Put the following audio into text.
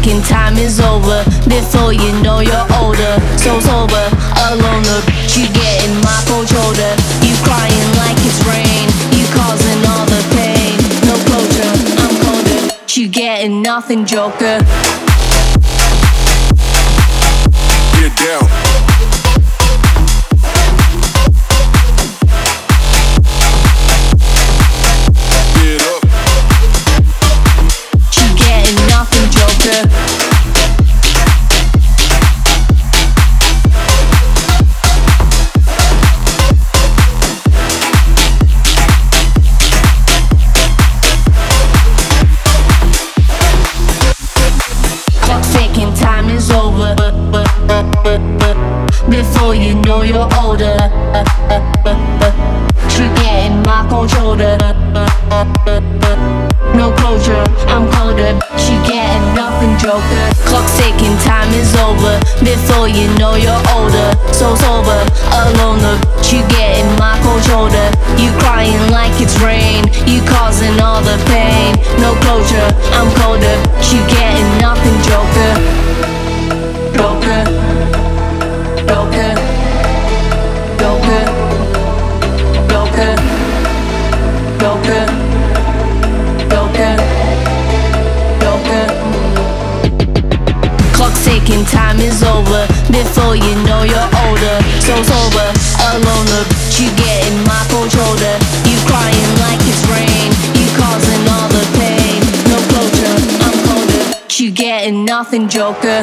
ticking, time is over. Before you know you're older, so sober, alone. Bitch you getting my cold shoulder. You crying like it's rain. You causing all the pain. No closure, I'm colder. You getting nothing, Joker. Before you know you're older. Forgetting my controller. No closure, I'm colder. She getting nothing, Joker. Clock's ticking, time is over. Before you know you're older. So sober, alone. She getting my cold shoulder. You crying like it's rain. You causing all the pain. No closure, I'm colder. She getting nothing, ticking, time is over. Before you know you're older, so sober, alone. Bitch you getting my cold shoulder. You crying like it's rain. You causing all the pain. No closure, I'm colder. You getting nothing, Joker.